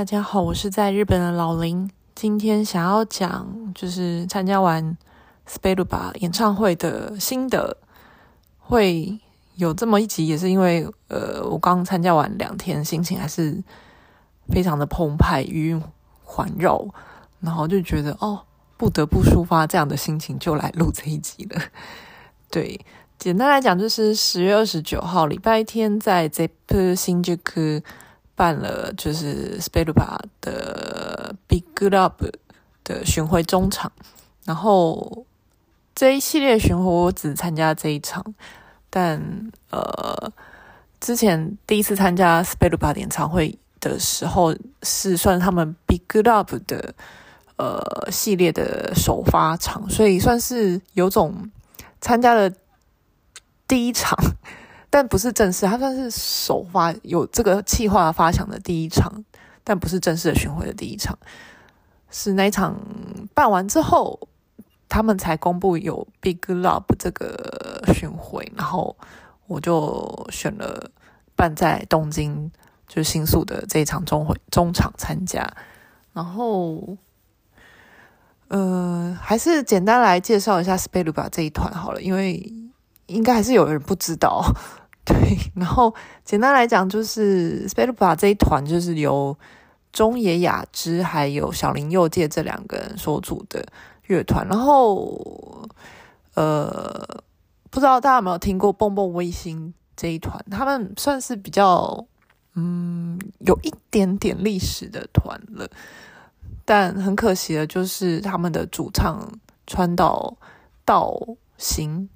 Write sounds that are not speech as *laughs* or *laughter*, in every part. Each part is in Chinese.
大家好，我是在日本的老林。今天想要讲就是参加完 SPELUPA 演唱会的心得，会有这么一集，也是因为呃，我刚参加完两天，心情还是非常的澎湃，余韵环绕，然后就觉得哦，不得不抒发这样的心情，就来录这一集了。*laughs* 对，简单来讲，就是十月二十九号礼拜天在 ZEP 新宿办了就是 SPELUPA 的 Big Love 的巡回中场，然后这一系列巡回我只参加这一场，但呃，之前第一次参加 SPELUPA 演唱会的时候是算他们 Big Love 的呃系列的首发场，所以算是有种参加了第一场。但不是正式，它算是首发有这个企划发想的第一场，但不是正式的巡回的第一场，是那一场办完之后，他们才公布有 Big Love 这个巡回，然后我就选了办在东京就是新宿的这一场中会中场参加，然后，呃，还是简单来介绍一下 SPELUPA 这一团好了，因为应该还是有人不知道。*laughs* 对，然后简单来讲，就是 SPELUPA 这一团就是由中野雅之还有小林佑介这两个人所组的乐团。然后，呃，不知道大家有没有听过蹦蹦卫星这一团？他们算是比较嗯有一点点历史的团了，但很可惜的就是他们的主唱川岛道行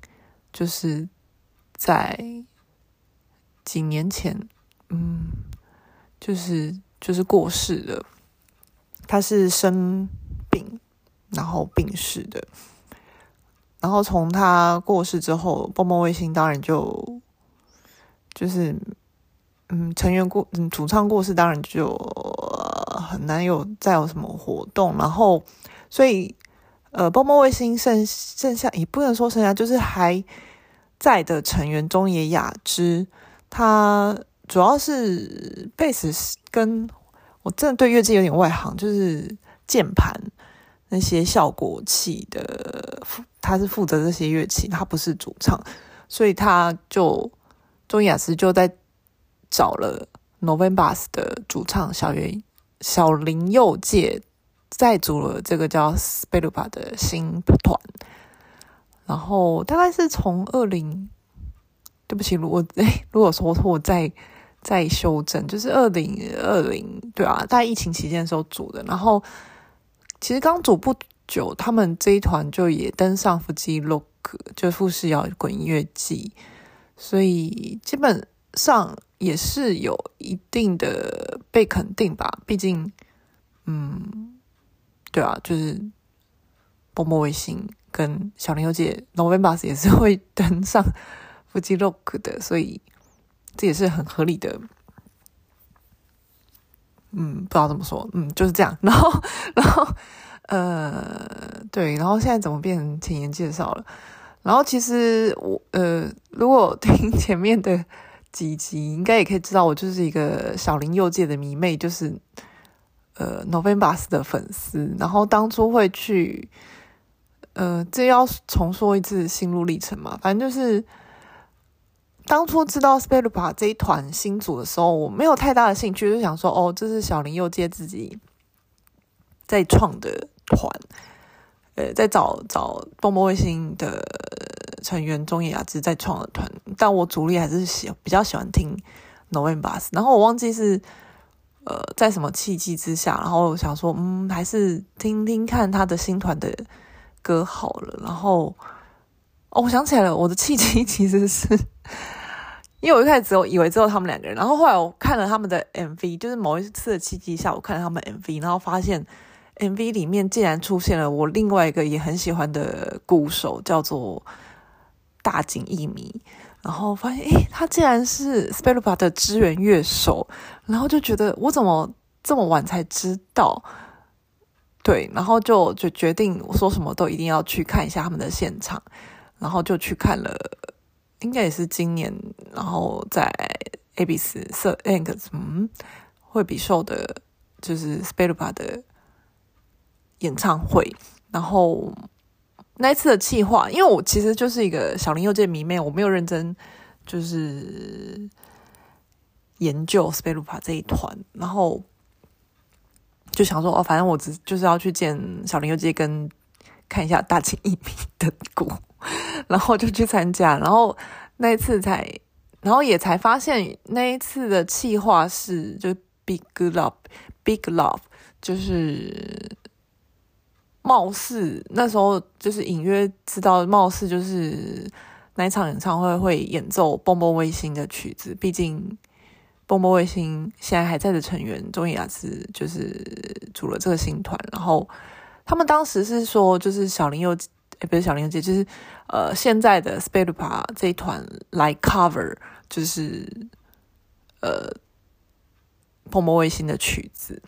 就是在。几年前，嗯，就是就是过世了。他是生病，然后病逝的。然后从他过世之后，蹦蹦卫星当然就就是，嗯，成员过，嗯，主唱过世，当然就、很难有再有什么活动。然后，所以，呃，蹦蹦卫星剩剩下也不能说剩下，就是还在的成员中野雅之。他主要是贝斯，跟我真的对乐器有点外行，就是键盘那些效果器的，他是负责这些乐器，他不是主唱，所以他就中雅思就在找了 November 的主唱小林小林佑介，再组了这个叫 SPELUPA 的新团，然后大概是从二零。对不起，如果 *laughs* 哎，如果说我再再修正，就是二零二零，对啊，在疫情期间的时候组的。然后其实刚组不久，他们这一团就也登上富士 Rock，就富士摇滚音乐季，所以基本上也是有一定的被肯定吧。毕竟，嗯，对啊，就是波波卫星跟小林佑介 November's 也是会登上。富士 Rock 的，所以这也是很合理的。嗯，不知道怎么说，嗯，就是这样。然后，然后，呃，对，然后现在怎么变成前言介绍了？然后，其实我，呃，如果听前面的几集，应该也可以知道，我就是一个小林佑介的迷妹，就是呃 November 的粉丝。然后当初会去，呃，这要重说一次心路历程嘛，反正就是。当初知道 SPELUPA 这一团新组的时候，我没有太大的兴趣，就想说，哦，这是小林佑介自己在创的团，呃，在找找东波卫星的成员中野雅之在创的团，但我主力还是喜比较喜欢听 November，然后我忘记是呃在什么契机之下，然后我想说，嗯，还是听听看他的新团的歌好了，然后。哦，我想起来了，我的契机其实是，因为我一开始只有以为只有他们两个人，然后后来我看了他们的 MV，就是某一次的契机下，我看了他们 MV，然后发现 MV 里面竟然出现了我另外一个也很喜欢的鼓手，叫做大井一米，然后发现诶，他竟然是 SPELUPA 的支援乐手，然后就觉得我怎么这么晚才知道？对，然后就就决定我说什么都一定要去看一下他们的现场。然后就去看了，应该也是今年，然后在 ABS 色 X 嗯惠比寿的就是 SPELUPA 的演唱会，然后那一次的企划，因为我其实就是一个小林佑介迷妹，我没有认真就是研究 SPELUPA 这一团，然后就想说哦，反正我只就是要去见小林佑介，跟看一下大前一名的鼓，然后就去参加，然后那一次才，然后也才发现那一次的企划是就 Big Love，Big Love 就是。貌似那时候就是隐约知道，貌似就是那一场演唱会会演奏蹦蹦卫星的曲子。毕竟蹦蹦卫星现在还在的成员中野雅之就是组了这个新团，然后他们当时是说，就是小林又，哎，不是小林佑介，就是呃现在的 SPELUPA 这一团来 cover，就是呃泡沫卫星的曲子。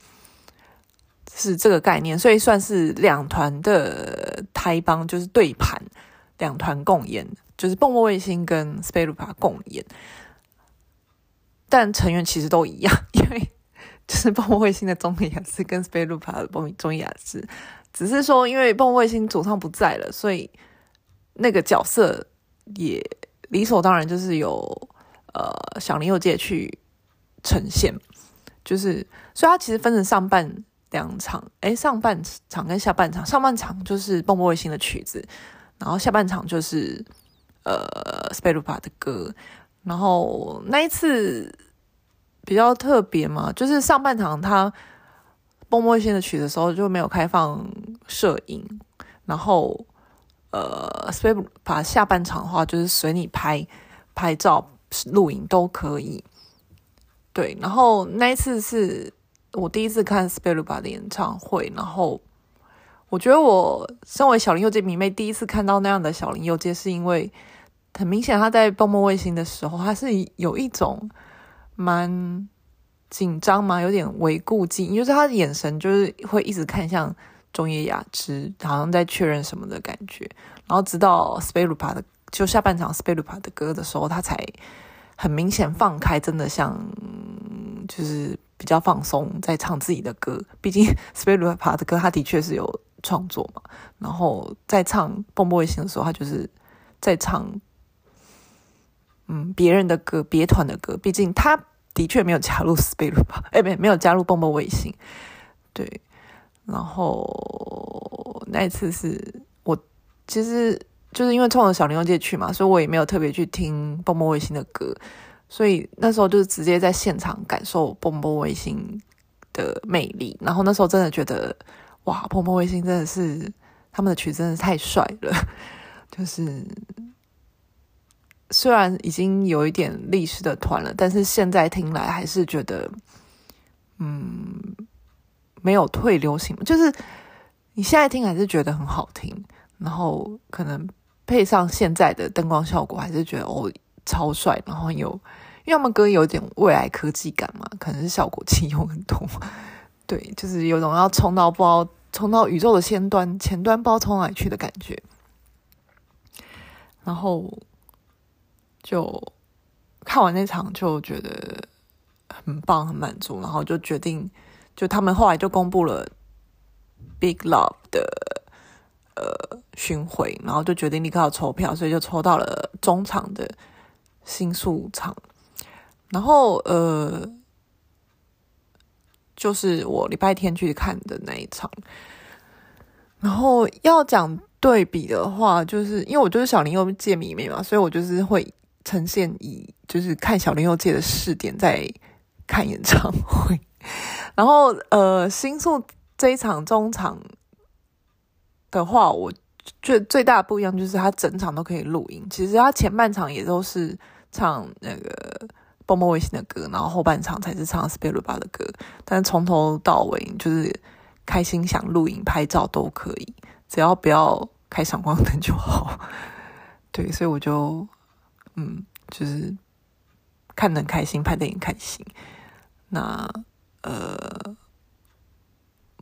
是这个概念，所以算是两团的台帮，就是对盘，两团共演，就是蹦蹦卫星跟 SPELUPA 共演，但成员其实都一样，因为就是蹦蹦卫星的中野雅之跟 SPELUPA 的中野雅之，只是说因为蹦蹦卫星主唱不在了，所以那个角色也理所当然就是由呃小林佑介去呈现，就是所以它其实分成上半。两场，哎，上半场跟下半场，上半场就是蹦蹦卫星的曲子，然后下半场就是呃 SPELUPA 的歌，然后那一次比较特别嘛，就是上半场他蹦蹦卫星的曲的时候就没有开放摄影，然后呃 SPELUPA 下半场的话就是随你拍拍照、录影都可以，对，然后那一次是。我第一次看 SPELUPA 的演唱会，然后我觉得我身为小林佑介迷妹，第一次看到那样的小林佑介，是因为很明显他在蹦蹦卫星的时候，他是有一种蛮紧张嘛，有点微顾忌，就是他的眼神就是会一直看向中野雅之，好像在确认什么的感觉。然后直到 SPELUPA 的就下半场 SPELUPA 的歌的时候，他才很明显放开，真的像就是。比较放松，在唱自己的歌。毕竟 *laughs* SPELUPA 的歌，他的确是有创作嘛。然后在唱蹦蹦卫星的时候，他就是在唱，嗯，别人的歌，别团的歌。毕竟他的确没有加入 SPELUPA，哎，没没有加入蹦蹦卫星。对。然后那一次是我其实就是因为冲着小林佑介去嘛，所以我也没有特别去听蹦蹦卫星的歌。所以那时候就是直接在现场感受蹦蹦卫星的魅力，然后那时候真的觉得哇，蹦蹦卫星真的是他们的曲真的是太帅了，就是虽然已经有一点历史的团了，但是现在听来还是觉得嗯没有退流行，就是你现在听还是觉得很好听，然后可能配上现在的灯光效果，还是觉得哦。超帅，然后有，因为他们歌有点未来科技感嘛，可能是效果器用很多，对，就是有种要冲到不知道冲到宇宙的先端前端，不知道冲哪去的感觉。然后就看完那场就觉得很棒，很满足，然后就决定，就他们后来就公布了 Big Love 的呃巡回，然后就决定立刻要抽票，所以就抽到了中场的。新宿场，然后呃，就是我礼拜天去看的那一场。然后要讲对比的话，就是因为我就是小林又介迷妹嘛，所以我就是会呈现以就是看小林佑介的视点在看演唱会。然后呃，新宿这一场中场的话，我觉得最大的不一样就是他整场都可以录音。其实他前半场也都是。唱那个蹦蹦卫星的歌，然后后半场才是唱 SPELUPA 的歌。但从头到尾就是开心想录影拍照都可以，只要不要开闪光灯就好。*laughs* 对，所以我就嗯，就是看得很开心，拍电影开心。那呃，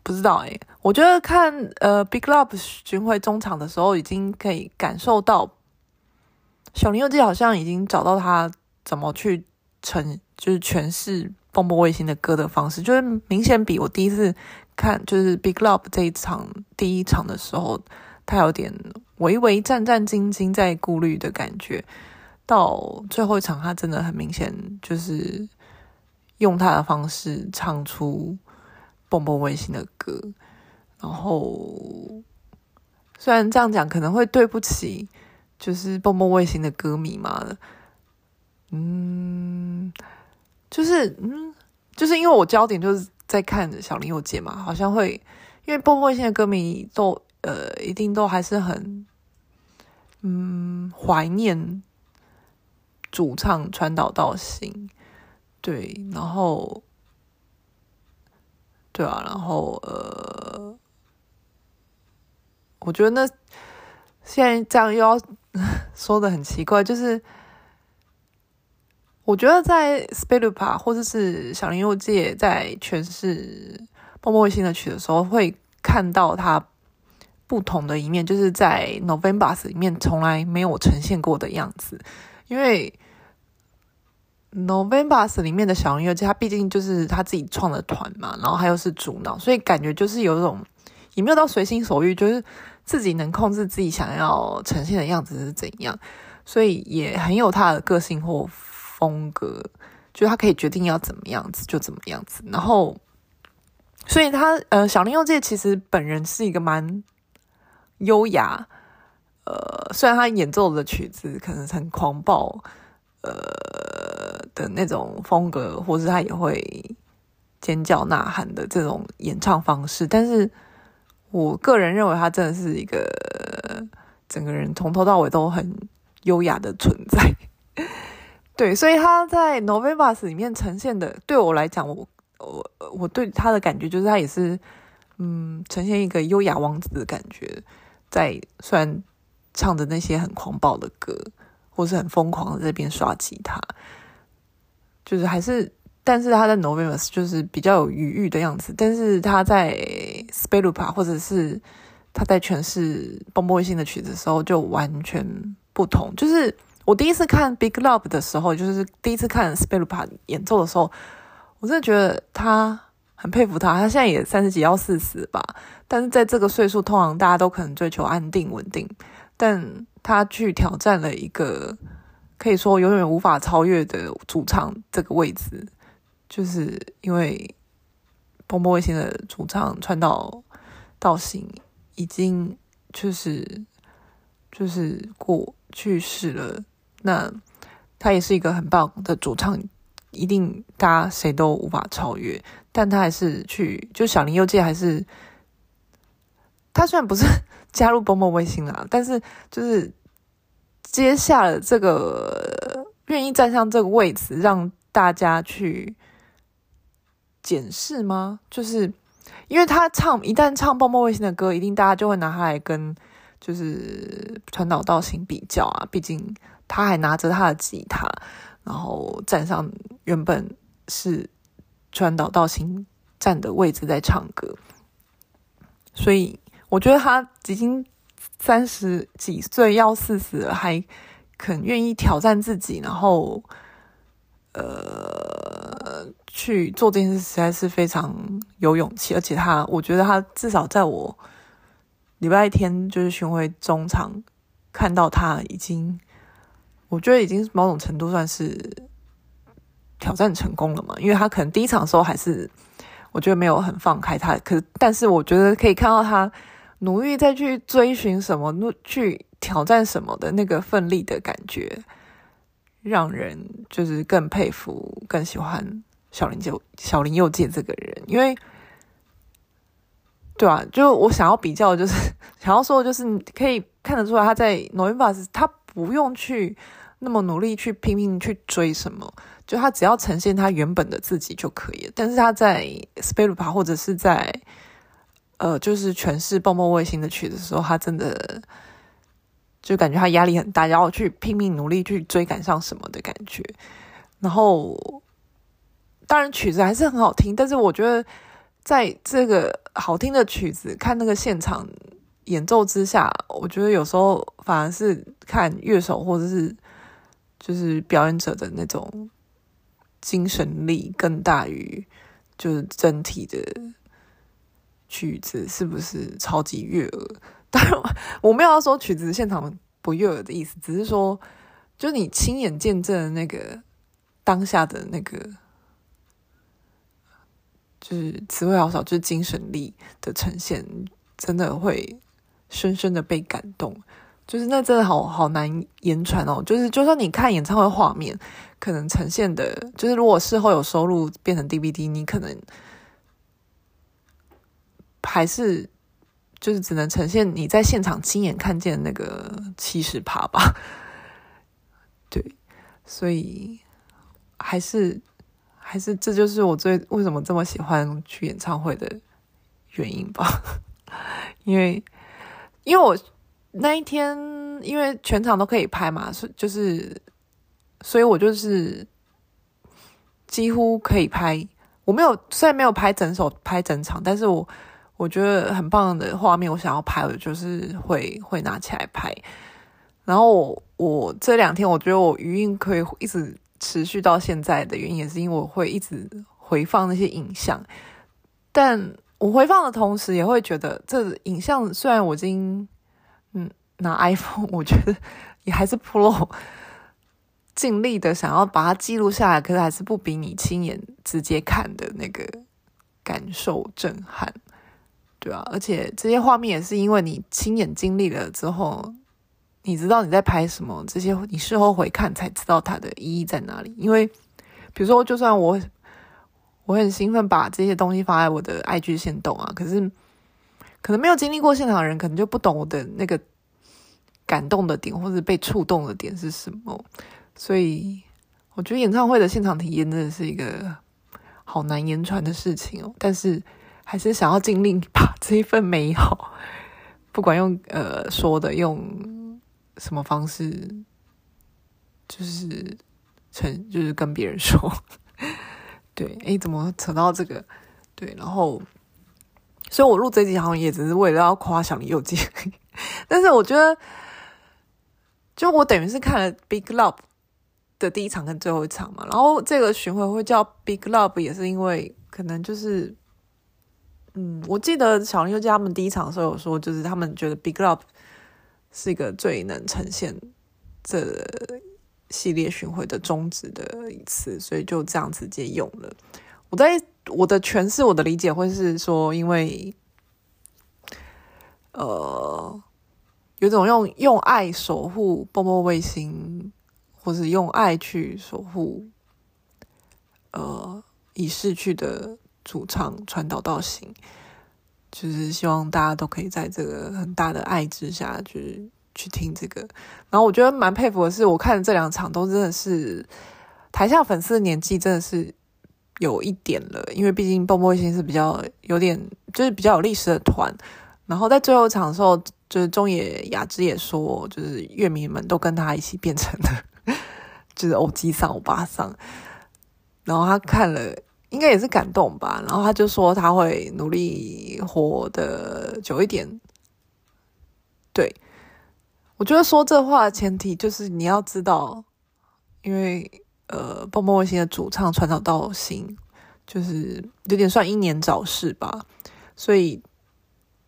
不知道诶，我觉得看呃 Big Love 巡回中场的时候，已经可以感受到。小林佑介好像已经找到他怎么去呈，就是诠释蹦蹦卫星的歌的方式，就是明显比我第一次看就是 Big Love 这一场第一场的时候，他有点微微战战兢兢在顾虑的感觉。到最后一场，他真的很明显就是用他的方式唱出蹦蹦卫星的歌。然后虽然这样讲可能会对不起，就是蹦蹦卫星的歌迷嘛，嗯。就是嗯，就是因为我焦点就是在看小林佑介嘛，好像会因为蹦蹦卫星的歌迷都呃一定都还是很嗯怀念主唱川岛到心，对，然后对啊，然后呃，我觉得那现在这样又要 *laughs* 说的很奇怪，就是。我觉得在 s p i l u p a 或者是小林佑介在诠释泡沫卫星的曲的时候，会看到他不同的一面，就是在 November 里面从来没有呈现过的样子。因为 November's 里面的小林佑介，他毕竟就是他自己创的团嘛，然后他又是主脑，所以感觉就是有一种也没有到随心所欲，就是自己能控制自己想要呈现的样子是怎样，所以也很有他的个性或。风格，就是他可以决定要怎么样子就怎么样子，然后，所以他呃，小林佑介其实本人是一个蛮优雅，呃，虽然他演奏的曲子可能很狂暴，呃的那种风格，或是他也会尖叫呐喊的这种演唱方式，但是我个人认为他真的是一个整个人从头到尾都很优雅的存在。*laughs* 对，所以他在 November's 里面呈现的，对我来讲，我我我对他的感觉就是他也是，嗯，呈现一个优雅王子的感觉，在虽然唱着那些很狂暴的歌，或是很疯狂的这边刷吉他，就是还是，但是他在 Novemus 就是比较有余裕的样子，但是他在 SPELUPA 或者是他在诠释蹦蹦卫星的曲子的时候就完全不同，就是。我第一次看 Big Love 的时候，就是第一次看 SPELUPA 演奏的时候，我真的觉得他很佩服他。他现在也三十几要四十吧，但是在这个岁数，通常大家都可能追求安定稳定，但他去挑战了一个可以说永远无法超越的主唱这个位置，就是因为蹦蹦卫星的主唱川岛道行已经就是就是过去世了。那他也是一个很棒的主唱，一定大家谁都无法超越。但他还是去，就小林佑介还是，他虽然不是 *laughs* 加入蹦蹦卫星啦，但是就是接下了这个愿意站上这个位置，让大家去检视吗？就是因为他唱一旦唱蹦蹦卫星的歌，一定大家就会拿他来跟就是川岛到行比较啊，毕竟。他还拿着他的吉他，然后站上原本是川岛到行站的位置在唱歌，所以我觉得他已经三十几岁要四十了，还肯愿意挑战自己，然后呃去做这件事，实在是非常有勇气。而且他，我觉得他至少在我礼拜天就是巡回中场看到他已经。我觉得已经某种程度算是挑战成功了嘛，因为他可能第一场的时候还是我觉得没有很放开他，可是但是我觉得可以看到他努力再去追寻什么，去挑战什么的那个奋力的感觉，让人就是更佩服、更喜欢小林就小林佑介这个人，因为对啊，就我想要比较，就是 *laughs* 想要说，就是你可以看得出来他在 Novus，他不用去。那么努力去拼命去追什么？就他只要呈现他原本的自己就可以了。但是他在 SPELUPA 或者是在呃，就是诠释蹦蹦卫星的曲子的时候，他真的就感觉他压力很大，然后去拼命努力去追赶上什么的感觉。然后当然曲子还是很好听，但是我觉得在这个好听的曲子看那个现场演奏之下，我觉得有时候反而是看乐手或者是。就是表演者的那种精神力更大于就是整体的曲子是不是超级悦耳？*laughs* 当然，我没有要说曲子现场不悦耳的意思，只是说，就你亲眼见证那个当下的那个，就是词汇好少，就是精神力的呈现，真的会深深的被感动。就是那真的好好难言传哦。就是就算你看演唱会画面，可能呈现的，就是如果事后有收录变成 DVD，你可能还是就是只能呈现你在现场亲眼看见那个七十趴吧。*laughs* 对，所以还是还是这就是我最为什么这么喜欢去演唱会的原因吧。*laughs* 因为因为我。那一天，因为全场都可以拍嘛，是就是，所以我就是几乎可以拍。我没有，虽然没有拍整首、拍整场，但是我我觉得很棒的画面，我想要拍，我就是会会拿起来拍。然后我这两天，我觉得我余韵可以一直持续到现在的原因，也是因为我会一直回放那些影像。但我回放的同时，也会觉得这影像虽然我已经。嗯，拿 iPhone，我觉得也还是 Pro 尽力的想要把它记录下来，可是还是不比你亲眼直接看的那个感受震撼，对啊，而且这些画面也是因为你亲眼经历了之后，你知道你在拍什么，这些你事后回看才知道它的意义在哪里。因为比如说，就算我我很兴奋把这些东西发在我的 IG 限动啊，可是。可能没有经历过现场的人，可能就不懂我的那个感动的点，或者被触动的点是什么。所以，我觉得演唱会的现场体验真的是一个好难言传的事情哦。但是，还是想要尽力把这一份美好，*laughs* 不管用呃说的，用什么方式，就是成，就是跟别人说。*laughs* 对，诶，怎么扯到这个？对，然后。所以我录这集好像也只是为了要夸小林佑介，*laughs* 但是我觉得，就我等于是看了 Big Love 的第一场跟最后一场嘛，然后这个巡回会叫 Big Love 也是因为可能就是，嗯，我记得小林佑介他们第一场的时候有说，就是他们觉得 Big Love 是一个最能呈现这系列巡回的宗旨的一次，所以就这样直接用了。我在。我的诠释，我的理解会是说，因为，呃，有种用用爱守护蹦蹦卫星，或是用爱去守护，呃，已逝去的主唱川岛到行，就是希望大家都可以在这个很大的爱之下去去听这个。然后我觉得蛮佩服的是，我看的这两场都真的是台下粉丝的年纪真的是。有一点了，因为毕竟蹦蹦星是比较有点，就是比较有历史的团。然后在最后一场的时候，就是中野雅之也说，就是乐迷们都跟他一起变成了，*laughs* 就是欧吉桑、欧巴桑。然后他看了，应该也是感动吧。然后他就说他会努力活得久一点。对，我觉得说这话的前提就是你要知道，因为。呃，蹦蹦卫星的主唱传导到行，就是有点算英年早逝吧，所以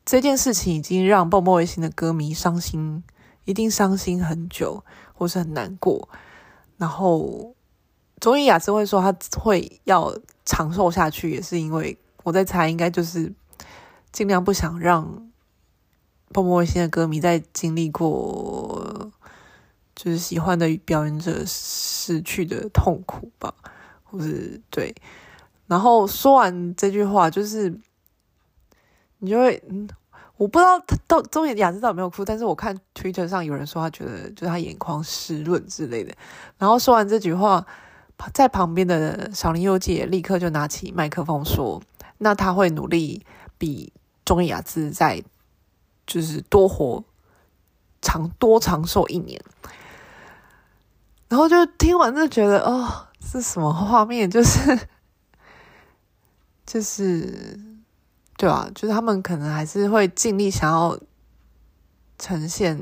这件事情已经让蹦蹦卫星的歌迷伤心，一定伤心很久，或是很难过。然后，中野雅之会说他会要长寿下去，也是因为我在猜，应该就是尽量不想让蹦蹦卫星的歌迷再经历过。就是喜欢的表演者失去的痛苦吧，或是对。然后说完这句话，就是你就会，嗯，*laughs* 我不知道他到 *laughs* 中野雅之到有没有哭，但是我看 Twitter 上有人说他觉得就是他眼眶湿润之类的。然后说完这句话，在旁边的小林佑介立刻就拿起麦克风说：“那他会努力比中野雅之再就是多活长多长寿一年。”然后就听完就觉得哦，是什么画面？就是就是对啊，就是他们可能还是会尽力想要呈现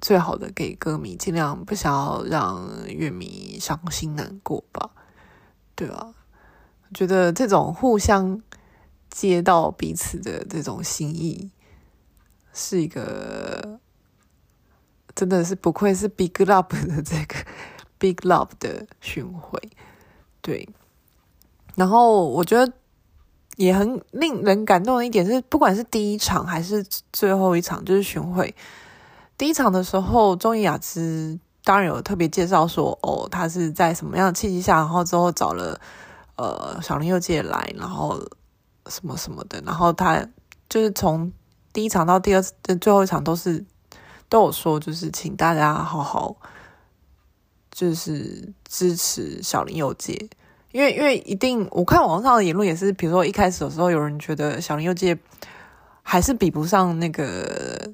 最好的给歌迷，尽量不想要让乐迷伤心难过吧。对啊，我觉得这种互相接到彼此的这种心意，是一个真的是不愧是 Big Love 的这个 Big Love 的巡回，对。然后我觉得也很令人感动的一点是，不管是第一场还是最后一场，就是巡回。第一场的时候，中野雅之当然有特别介绍说，哦，他是在什么样的契机下，然后之后找了呃小林佑介来，然后什么什么的，然后他就是从第一场到第二最后一场都是都有说，就是请大家好好就是支持小林佑介，因为因为一定我看网上的言论也是，比如说一开始的时候有人觉得小林佑介还是比不上那个。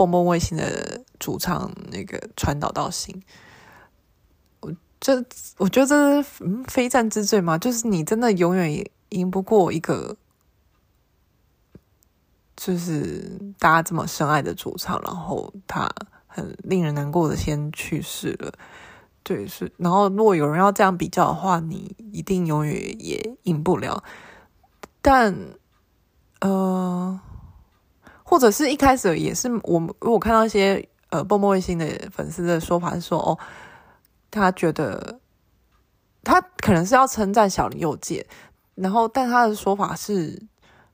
蹦蹦卫星的主唱那个川岛到心，我这我觉得这是非战之罪嘛，就是你真的永远赢不过一个，就是大家这么深爱的主唱，然后他很令人难过的先去世了，对，是，然后如果有人要这样比较的话，你一定永远也赢不了，但呃。或者是一开始也是我，我看到一些呃，蹦蹦卫星的粉丝的说法是说，哦，他觉得他可能是要称赞小林佑介，然后但他的说法是，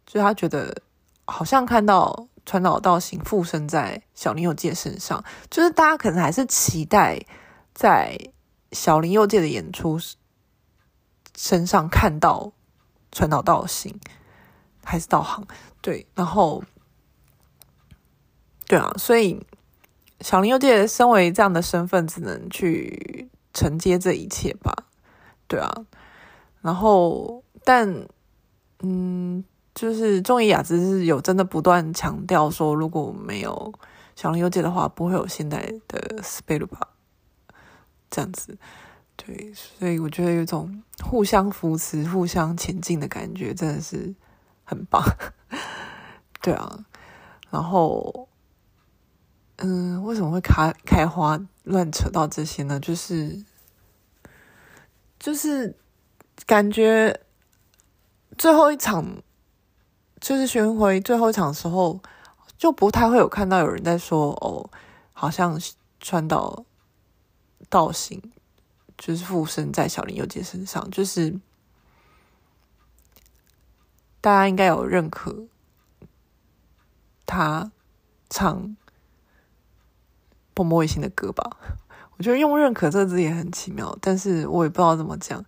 就是他觉得好像看到川岛到行附身在小林佑介身上，就是大家可能还是期待在小林佑介的演出身上看到川岛道行还是道行对，然后。对啊所以小林又介身为这样的身份只能去承接这一切吧对啊。然后但嗯就是中于雅姿是有真的不断强调说如果没有小林又介的话不会有现在的 space 了吧这样子。对所以我觉得有种互相扶持互相前进的感觉真的是很棒。*laughs* 对啊然后嗯，为什么会开开花乱扯到这些呢？就是就是感觉最后一场就是巡回最后一场的时候，就不太会有看到有人在说哦，好像川岛到心就是附身在小林佑介身上，就是大家应该有认可他唱。蹦蹦卫星的歌吧，*laughs* 我觉得用“认可”这个字也很奇妙，但是我也不知道怎么讲。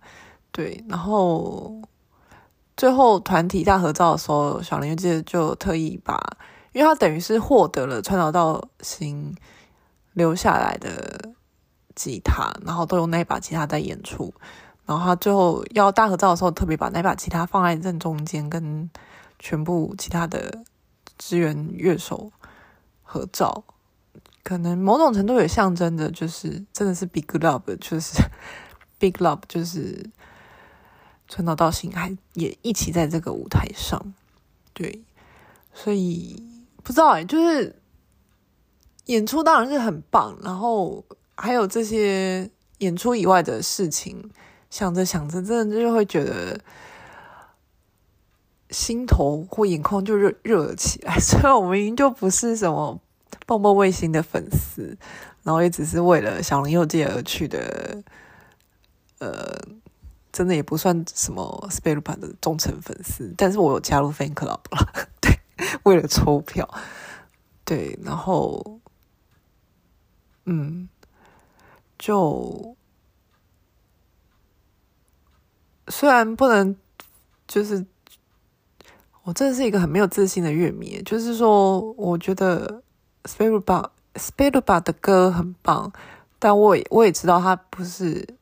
对，然后最后团体大合照的时候，小林就就特意把，因为他等于是获得了川岛道心留下来的吉他，然后都用那把吉他在演出，然后他最后要大合照的时候，特别把那把吉他放在正中间，跟全部其他的支援乐手合照。可能某种程度也象征着，就是真的是 Big Love，就是 Big Love，就是川岛到心还也一起在这个舞台上，对，所以不知道哎，就是演出当然是很棒，然后还有这些演出以外的事情，想着想着，真的就会觉得心头或眼眶就热热了起来。*laughs* 虽然我们已经就不是什么。蹦蹦卫星的粉丝，然后也只是为了小林佑介而去的，呃，真的也不算什么 СПＥＬＬＵＢＡ 的忠诚粉丝，但是我有加入 fan club 了，*laughs* 对，为了抽票，对，然后，嗯，就虽然不能，就是我真的是一个很没有自信的乐迷，就是说，我觉得。s p i r i t b a s p i r i t b a 的歌很棒，但我也我也知道他不是，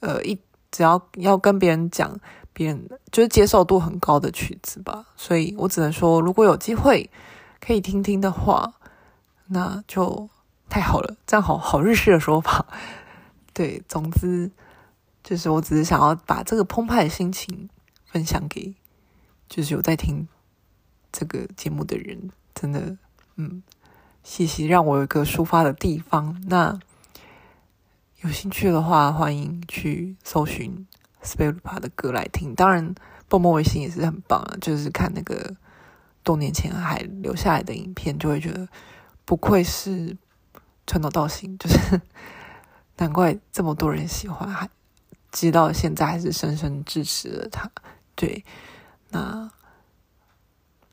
呃，一只要要跟别人讲，别人就是接受度很高的曲子吧，所以我只能说，如果有机会可以听听的话，那就太好了，这样好好日式的说法。*laughs* 对，总之就是我只是想要把这个澎湃的心情分享给，就是有在听这个节目的人，真的，嗯。谢谢，让我有一个抒发的地方。那有兴趣的话，欢迎去搜寻斯贝鲁帕的歌来听。当然，蹦蹦微星也是很棒啊，就是看那个多年前还留下来的影片，就会觉得不愧是传统道行，就是 *laughs* 难怪这么多人喜欢，还直到现在还是深深支持了他。对，那。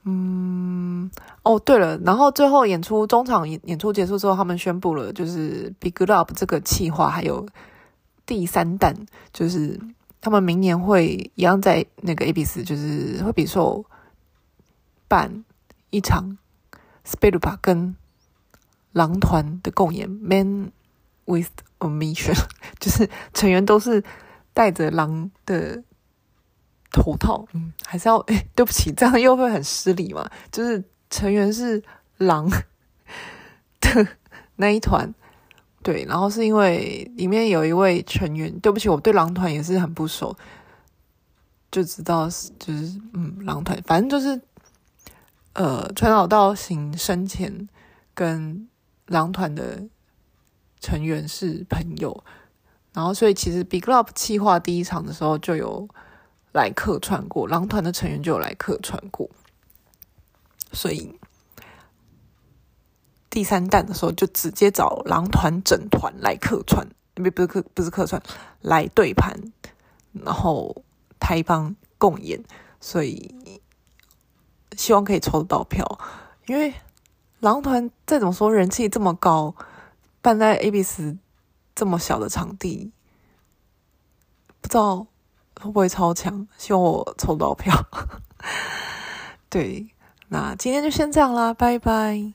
嗯，哦，对了，然后最后演出中场演演出结束之后，他们宣布了，就是 Big Love 这个企划还有第三弹，就是他们明年会一样在那个 ABS，就是会比受办一场 SPELUPA 跟狼团的共演，Man with a Mission，*laughs* 就是成员都是带着狼的。头套，嗯，还是要，*laughs* 哎，对不起，这样又会很失礼嘛。就是成员是狼 *laughs* 的那一团，对，然后是因为里面有一位成员，对不起，我对狼团也是很不熟，就知道是就是嗯，狼团，反正就是呃，川岛道行生前跟狼团的成员是朋友，然后所以其实 Big Love 计划第一场的时候就有。来客串过，狼团的成员就有来客串过，所以第三弹的时候就直接找狼团整团来客串，不不是客不是客串来对盘，然后台帮共演，所以希望可以抽得到票，因为狼团再怎么说人气这么高，办在 ABS 这么小的场地，不知道。会不会超强？希望我抽到票。*laughs* 对，那今天就先这样啦，拜拜。